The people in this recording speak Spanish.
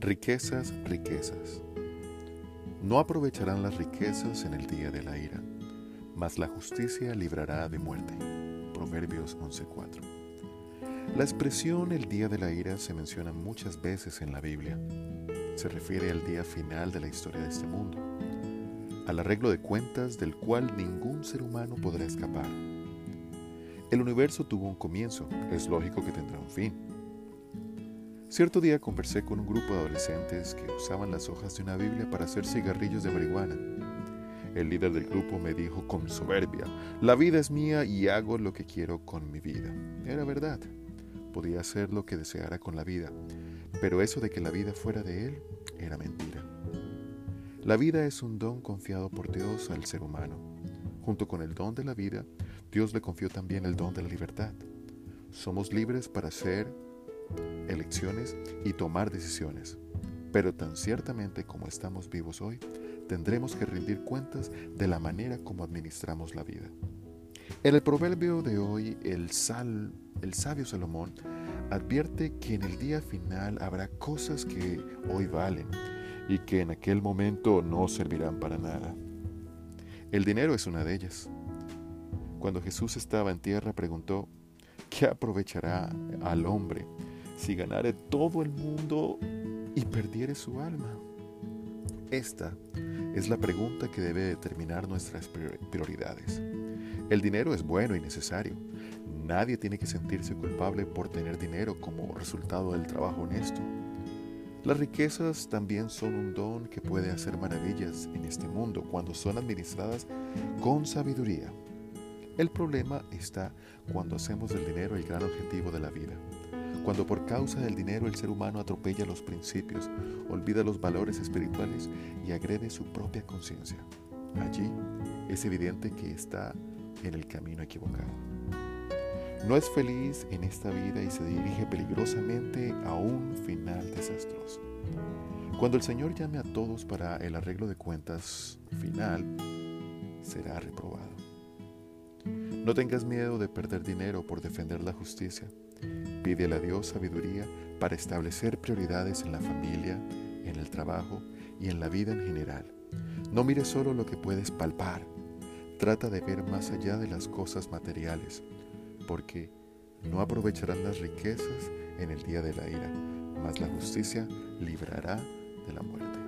Riquezas, riquezas. No aprovecharán las riquezas en el día de la ira, mas la justicia librará de muerte. Proverbios 11:4. La expresión el día de la ira se menciona muchas veces en la Biblia. Se refiere al día final de la historia de este mundo, al arreglo de cuentas del cual ningún ser humano podrá escapar. El universo tuvo un comienzo, es lógico que tendrá un fin. Cierto día conversé con un grupo de adolescentes que usaban las hojas de una Biblia para hacer cigarrillos de marihuana. El líder del grupo me dijo con soberbia, la vida es mía y hago lo que quiero con mi vida. Era verdad, podía hacer lo que deseara con la vida, pero eso de que la vida fuera de él era mentira. La vida es un don confiado por Dios al ser humano. Junto con el don de la vida, Dios le confió también el don de la libertad. Somos libres para hacer elecciones y tomar decisiones. Pero tan ciertamente como estamos vivos hoy, tendremos que rendir cuentas de la manera como administramos la vida. En el proverbio de hoy, el, sal, el sabio Salomón advierte que en el día final habrá cosas que hoy valen y que en aquel momento no servirán para nada. El dinero es una de ellas. Cuando Jesús estaba en tierra preguntó, ¿qué aprovechará al hombre si ganare todo el mundo y perdiere su alma? Esta es la pregunta que debe determinar nuestras prioridades. El dinero es bueno y necesario. Nadie tiene que sentirse culpable por tener dinero como resultado del trabajo honesto. Las riquezas también son un don que puede hacer maravillas en este mundo cuando son administradas con sabiduría. El problema está cuando hacemos del dinero el gran objetivo de la vida. Cuando por causa del dinero el ser humano atropella los principios, olvida los valores espirituales y agrede su propia conciencia. Allí es evidente que está en el camino equivocado. No es feliz en esta vida y se dirige peligrosamente a un final desastroso. Cuando el Señor llame a todos para el arreglo de cuentas final, será reprobado. No tengas miedo de perder dinero por defender la justicia. Pídele a Dios sabiduría para establecer prioridades en la familia, en el trabajo y en la vida en general. No mires solo lo que puedes palpar. Trata de ver más allá de las cosas materiales, porque no aprovecharán las riquezas en el día de la ira, mas la justicia librará de la muerte.